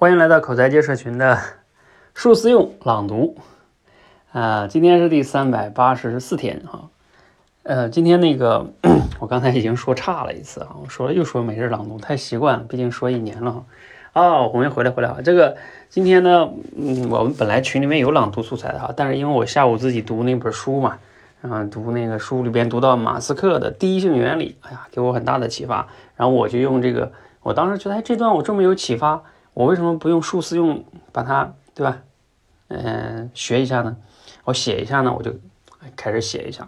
欢迎来到口才界社群的 数字用朗读啊！今天是第三百八十四天哈。呃，今天那个 我刚才已经说差了一次啊，我说了又说每日朗读太习惯了，毕竟说一年了哈。哦，我们回来回来啊！这个今天呢，嗯，我们本来群里面有朗读素材的哈，但是因为我下午自己读那本书嘛，啊，读那个书里边读到马斯克的第一性原理，哎呀，给我很大的启发。然后我就用这个，我当时觉得哎，这段我这么有启发。我为什么不用数字用把它对吧？嗯，学一下呢？我写一下呢？我就开始写一下。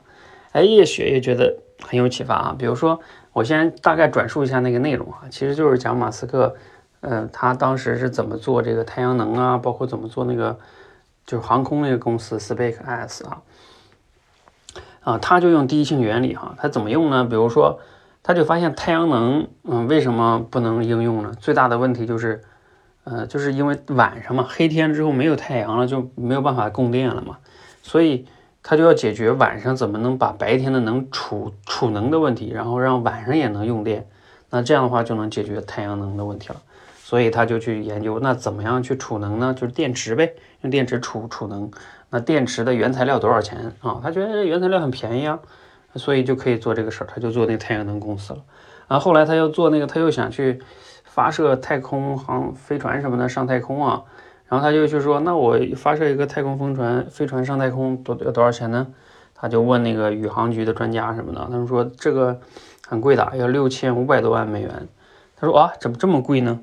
哎，越学越觉得很有启发啊！比如说，我先大概转述一下那个内容啊，其实就是讲马斯克，嗯，他当时是怎么做这个太阳能啊，包括怎么做那个就是航空那个公司 SpaceX 啊，啊，他就用第一性原理哈，他怎么用呢？比如说，他就发现太阳能，嗯，为什么不能应用呢？最大的问题就是。呃，就是因为晚上嘛，黑天之后没有太阳了，就没有办法供电了嘛，所以他就要解决晚上怎么能把白天的能储储能的问题，然后让晚上也能用电，那这样的话就能解决太阳能的问题了。所以他就去研究，那怎么样去储能呢？就是电池呗，用电池储储能。那电池的原材料多少钱啊？他觉得原材料很便宜啊，所以就可以做这个事儿，他就做那太阳能公司了。然后来他又做那个，他又想去。发射太空航飞船什么的上太空啊，然后他就去说，那我发射一个太空飞船飞船上太空多要多少钱呢？他就问那个宇航局的专家什么的，他们说这个很贵的，要六千五百多万美元。他说啊，怎么这么贵呢？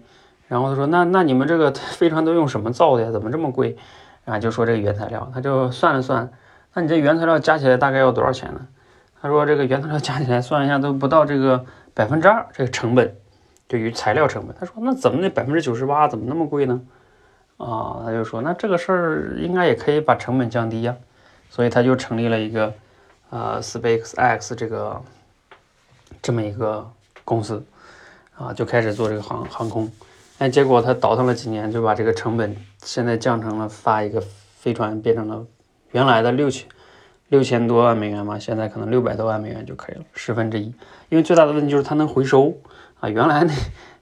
然后他说那那你们这个飞船都用什么造的呀？怎么这么贵？然后就说这个原材料，他就算了算，那你这原材料加起来大概要多少钱呢？他说这个原材料加起来算一下都不到这个百分之二这个成本。对于材料成本，他说那怎么那百分之九十八怎么那么贵呢？啊，他就说那这个事儿应该也可以把成本降低呀，所以他就成立了一个呃 SpaceX 这个这么一个公司啊，就开始做这个航航空。哎，结果他倒腾了几年，就把这个成本现在降成了发一个飞船变成了原来的六千六千多万美元嘛，现在可能六百多万美元就可以了，十分之一。因为最大的问题就是它能回收。啊，原来那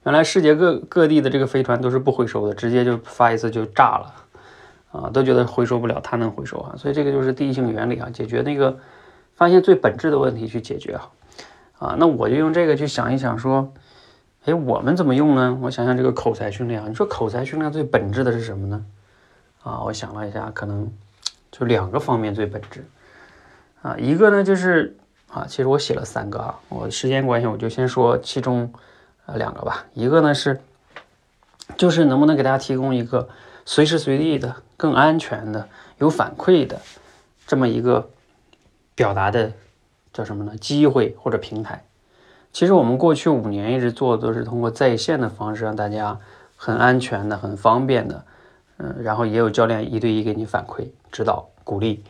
原来世界各各地的这个飞船都是不回收的，直接就发一次就炸了，啊，都觉得回收不了，它能回收啊，所以这个就是第一性原理啊，解决那个发现最本质的问题去解决哈，啊，那我就用这个去想一想说，哎，我们怎么用呢？我想想这个口才训练啊，你说口才训练最本质的是什么呢？啊，我想了一下，可能就两个方面最本质，啊，一个呢就是。啊，其实我写了三个啊，我时间关系我就先说其中呃两个吧。一个呢是，就是能不能给大家提供一个随时随地的、更安全的、有反馈的这么一个表达的叫什么呢？机会或者平台。其实我们过去五年一直做的都是通过在线的方式，让大家很安全的、很方便的，嗯，然后也有教练一对一给你反馈、指导、鼓励。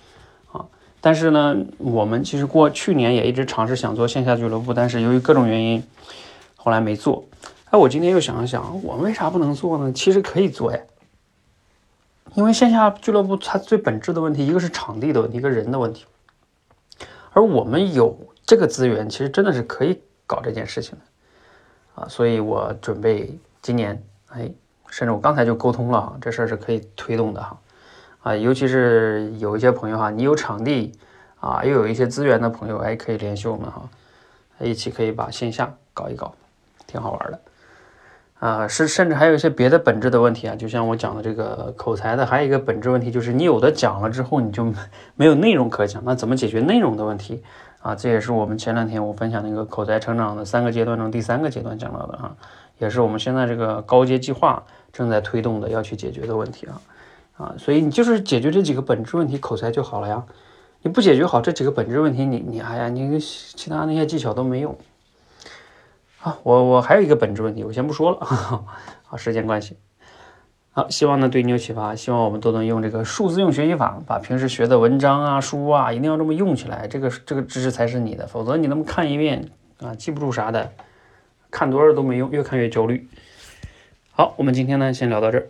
但是呢，我们其实过去年也一直尝试想做线下俱乐部，但是由于各种原因，后来没做。哎，我今天又想了想，我们为啥不能做呢？其实可以做呀，因为线下俱乐部它最本质的问题，一个是场地的问题，一个人的问题。而我们有这个资源，其实真的是可以搞这件事情的啊。所以我准备今年，哎，甚至我刚才就沟通了哈，这事儿是可以推动的哈。啊，尤其是有一些朋友哈，你有场地啊，又有一些资源的朋友，哎，可以联系我们哈，一起可以把线下搞一搞，挺好玩的。啊，是甚至还有一些别的本质的问题啊，就像我讲的这个口才的，还有一个本质问题就是，你有的讲了之后，你就没有内容可讲，那怎么解决内容的问题啊？这也是我们前两天我分享那个口才成长的三个阶段中第三个阶段讲到的啊，也是我们现在这个高阶计划正在推动的要去解决的问题啊。啊，所以你就是解决这几个本质问题，口才就好了呀。你不解决好这几个本质问题，你你哎呀，你其他那些技巧都没用。好，我我还有一个本质问题，我先不说了。好，时间关系。好，希望呢对你有启发，希望我们都能用这个数字用学习法，把平时学的文章啊、书啊，一定要这么用起来。这个这个知识才是你的，否则你那么看一遍啊，记不住啥的，看多少都没用，越看越焦虑。好，我们今天呢先聊到这儿。